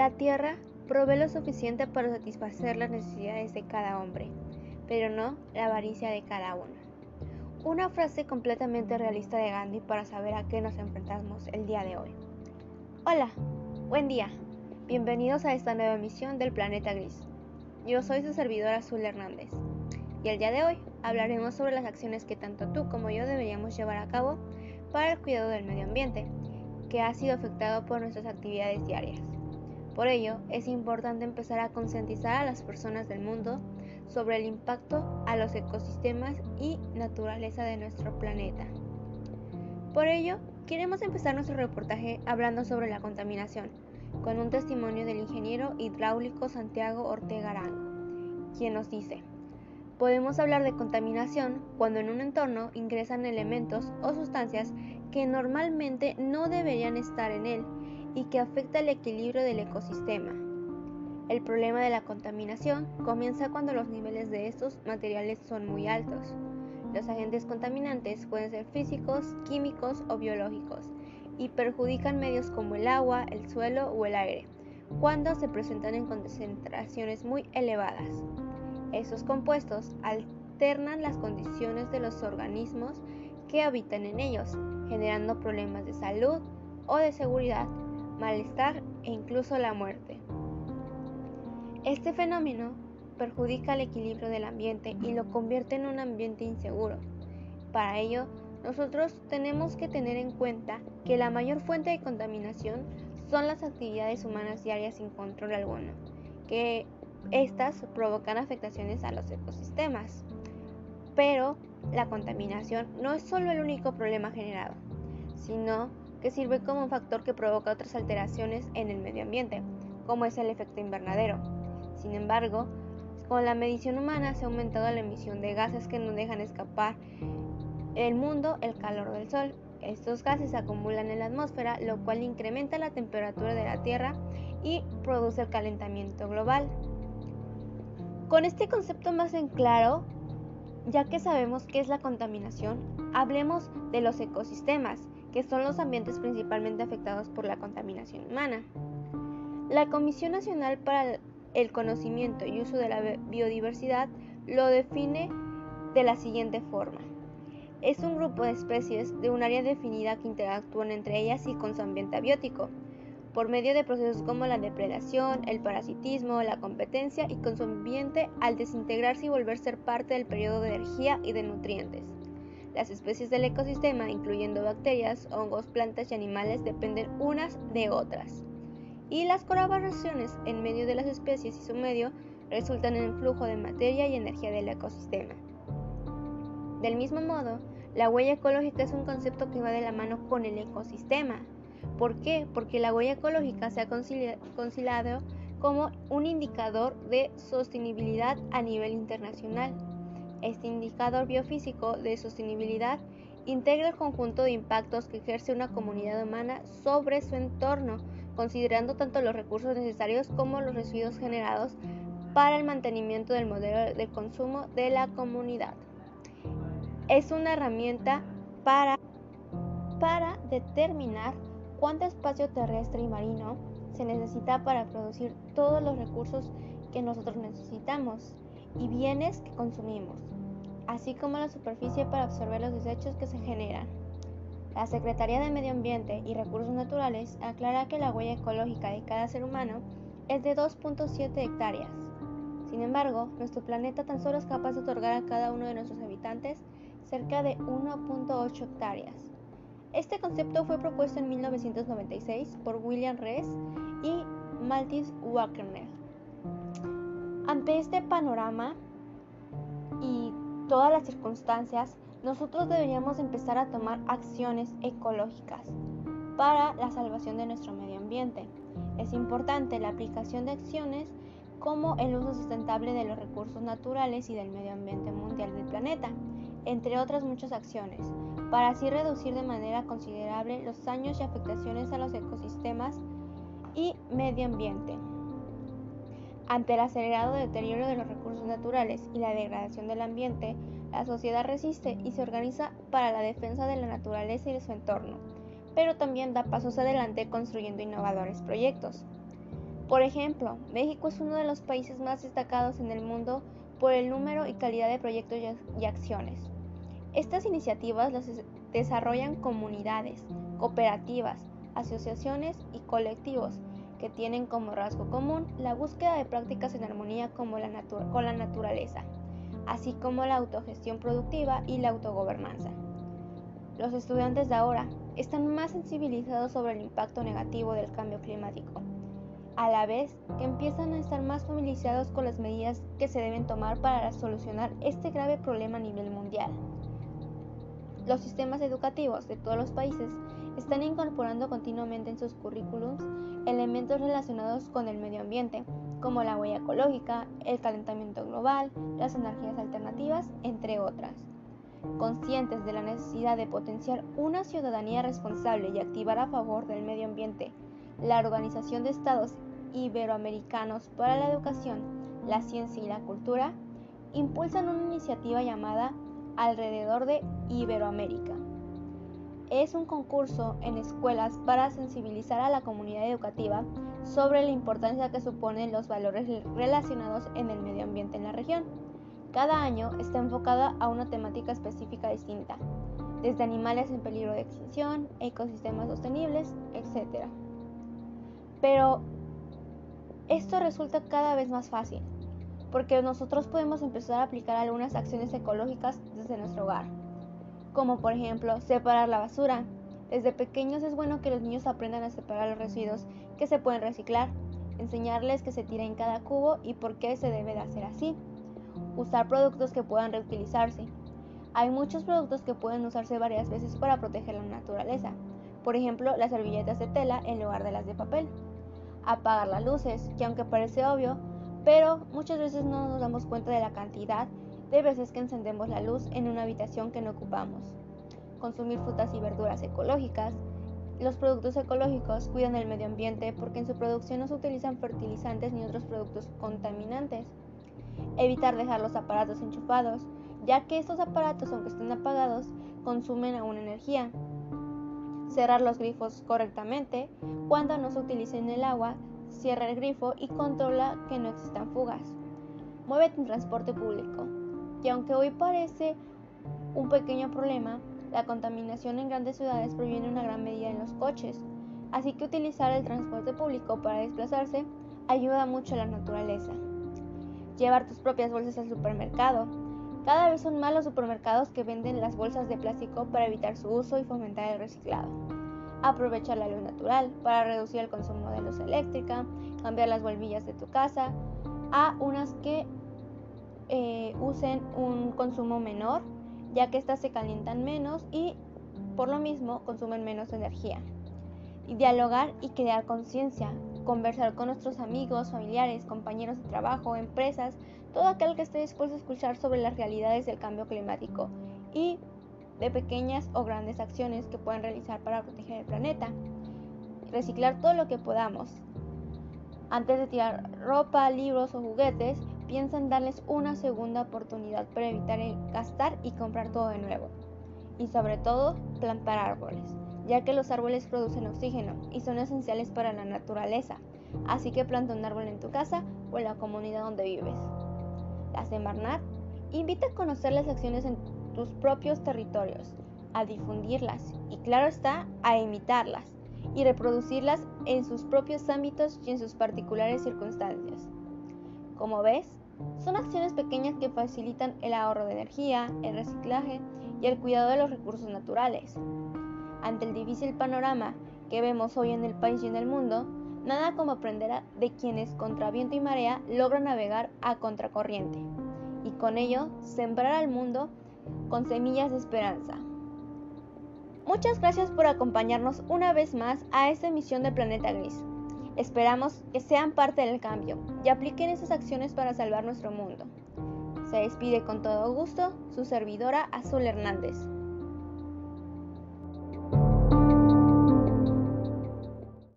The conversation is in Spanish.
La tierra provee lo suficiente para satisfacer las necesidades de cada hombre, pero no la avaricia de cada uno. Una frase completamente realista de Gandhi para saber a qué nos enfrentamos el día de hoy. Hola, buen día. Bienvenidos a esta nueva emisión del Planeta Gris. Yo soy su servidora Azul Hernández y el día de hoy hablaremos sobre las acciones que tanto tú como yo deberíamos llevar a cabo para el cuidado del medio ambiente, que ha sido afectado por nuestras actividades diarias. Por ello, es importante empezar a concientizar a las personas del mundo sobre el impacto a los ecosistemas y naturaleza de nuestro planeta. Por ello, queremos empezar nuestro reportaje hablando sobre la contaminación, con un testimonio del ingeniero hidráulico Santiago Ortega quien nos dice, Podemos hablar de contaminación cuando en un entorno ingresan elementos o sustancias que normalmente no deberían estar en él y que afecta el equilibrio del ecosistema. El problema de la contaminación comienza cuando los niveles de estos materiales son muy altos. Los agentes contaminantes pueden ser físicos, químicos o biológicos y perjudican medios como el agua, el suelo o el aire, cuando se presentan en concentraciones muy elevadas. Estos compuestos alternan las condiciones de los organismos que habitan en ellos, generando problemas de salud o de seguridad, malestar e incluso la muerte. Este fenómeno perjudica el equilibrio del ambiente y lo convierte en un ambiente inseguro. Para ello, nosotros tenemos que tener en cuenta que la mayor fuente de contaminación son las actividades humanas diarias sin control alguno, que estas provocan afectaciones a los ecosistemas. Pero la contaminación no es solo el único problema generado, sino que sirve como un factor que provoca otras alteraciones en el medio ambiente, como es el efecto invernadero. Sin embargo, con la medición humana se ha aumentado la emisión de gases que no dejan escapar el mundo el calor del sol. Estos gases se acumulan en la atmósfera, lo cual incrementa la temperatura de la Tierra y produce el calentamiento global. Con este concepto más en claro, ya que sabemos qué es la contaminación, hablemos de los ecosistemas, que son los ambientes principalmente afectados por la contaminación humana. La Comisión Nacional para el Conocimiento y Uso de la Biodiversidad lo define de la siguiente forma. Es un grupo de especies de un área definida que interactúan entre ellas y con su ambiente abiótico, por medio de procesos como la depredación, el parasitismo, la competencia y con su ambiente al desintegrarse y volver a ser parte del periodo de energía y de nutrientes. Las especies del ecosistema, incluyendo bacterias, hongos, plantas y animales, dependen unas de otras. Y las colaboraciones en medio de las especies y su medio resultan en el flujo de materia y energía del ecosistema. Del mismo modo, la huella ecológica es un concepto que va de la mano con el ecosistema, ¿Por qué? Porque la huella ecológica se ha considerado como un indicador de sostenibilidad a nivel internacional. Este indicador biofísico de sostenibilidad integra el conjunto de impactos que ejerce una comunidad humana sobre su entorno, considerando tanto los recursos necesarios como los residuos generados para el mantenimiento del modelo de consumo de la comunidad. Es una herramienta para, para determinar cuánto espacio terrestre y marino se necesita para producir todos los recursos que nosotros necesitamos y bienes que consumimos, así como la superficie para absorber los desechos que se generan. La Secretaría de Medio Ambiente y Recursos Naturales aclara que la huella ecológica de cada ser humano es de 2.7 hectáreas. Sin embargo, nuestro planeta tan solo es capaz de otorgar a cada uno de nuestros habitantes cerca de 1.8 hectáreas. Este concepto fue propuesto en 1996 por William Rees y Maltis Wagner. Ante este panorama todas las circunstancias, nosotros deberíamos empezar a tomar acciones ecológicas para la salvación de nuestro medio ambiente. Es importante la aplicación de acciones como el uso sustentable de los recursos naturales y del medio ambiente mundial del planeta, entre otras muchas acciones, para así reducir de manera considerable los daños y afectaciones a los ecosistemas y medio ambiente. Ante el acelerado deterioro de los recursos naturales y la degradación del ambiente, la sociedad resiste y se organiza para la defensa de la naturaleza y de su entorno, pero también da pasos adelante construyendo innovadores proyectos. Por ejemplo, México es uno de los países más destacados en el mundo por el número y calidad de proyectos y acciones. Estas iniciativas las desarrollan comunidades, cooperativas, asociaciones y colectivos que tienen como rasgo común la búsqueda de prácticas en armonía con la naturaleza, así como la autogestión productiva y la autogobernanza. Los estudiantes de ahora están más sensibilizados sobre el impacto negativo del cambio climático a la vez que empiezan a estar más familiarizados con las medidas que se deben tomar para solucionar este grave problema a nivel mundial. Los sistemas educativos de todos los países están incorporando continuamente en sus currículums elementos relacionados con el medio ambiente, como la huella ecológica, el calentamiento global, las energías alternativas, entre otras. Conscientes de la necesidad de potenciar una ciudadanía responsable y activar a favor del medio ambiente, la Organización de Estados Iberoamericanos para la Educación, la Ciencia y la Cultura impulsan una iniciativa llamada Alrededor de Iberoamérica. Es un concurso en escuelas para sensibilizar a la comunidad educativa sobre la importancia que suponen los valores relacionados en el medio ambiente en la región. Cada año está enfocada a una temática específica distinta, desde animales en peligro de extinción, ecosistemas sostenibles, etc. Pero esto resulta cada vez más fácil, porque nosotros podemos empezar a aplicar algunas acciones ecológicas desde nuestro hogar, como por ejemplo separar la basura. Desde pequeños es bueno que los niños aprendan a separar los residuos que se pueden reciclar, enseñarles que se tira en cada cubo y por qué se debe de hacer así. Usar productos que puedan reutilizarse. Hay muchos productos que pueden usarse varias veces para proteger la naturaleza, por ejemplo las servilletas de tela en lugar de las de papel apagar las luces, que aunque parece obvio, pero muchas veces no nos damos cuenta de la cantidad de veces que encendemos la luz en una habitación que no ocupamos. Consumir frutas y verduras ecológicas. Los productos ecológicos cuidan el medio ambiente porque en su producción no se utilizan fertilizantes ni otros productos contaminantes. Evitar dejar los aparatos enchufados, ya que estos aparatos, aunque estén apagados, consumen aún energía, cerrar los grifos correctamente, cuando no se utilice en el agua, cierra el grifo y controla que no existan fugas. Muévete en transporte público, que aunque hoy parece un pequeño problema, la contaminación en grandes ciudades proviene en una gran medida en los coches, así que utilizar el transporte público para desplazarse ayuda mucho a la naturaleza. Llevar tus propias bolsas al supermercado, cada vez son más los supermercados que venden las bolsas de plástico para evitar su uso y fomentar el reciclado. Aprovechar la luz natural para reducir el consumo de luz eléctrica, cambiar las bombillas de tu casa a unas que eh, usen un consumo menor, ya que éstas se calientan menos y por lo mismo consumen menos energía. Y dialogar y crear conciencia, conversar con nuestros amigos, familiares, compañeros de trabajo, empresas, todo aquel que esté dispuesto a escuchar sobre las realidades del cambio climático y de pequeñas o grandes acciones que pueden realizar para proteger el planeta. Reciclar todo lo que podamos. Antes de tirar ropa, libros o juguetes, piensa en darles una segunda oportunidad para evitar gastar y comprar todo de nuevo. Y sobre todo, plantar árboles, ya que los árboles producen oxígeno y son esenciales para la naturaleza. Así que planta un árbol en tu casa o en la comunidad donde vives la Semarnat, invita a conocer las acciones en tus propios territorios, a difundirlas y claro está, a imitarlas y reproducirlas en sus propios ámbitos y en sus particulares circunstancias. Como ves, son acciones pequeñas que facilitan el ahorro de energía, el reciclaje y el cuidado de los recursos naturales. Ante el difícil panorama que vemos hoy en el país y en el mundo, Nada como aprender de quienes contra viento y marea logran navegar a contracorriente y con ello sembrar al mundo con semillas de esperanza. Muchas gracias por acompañarnos una vez más a esta emisión de Planeta Gris. Esperamos que sean parte del cambio y apliquen esas acciones para salvar nuestro mundo. Se despide con todo gusto su servidora Azul Hernández.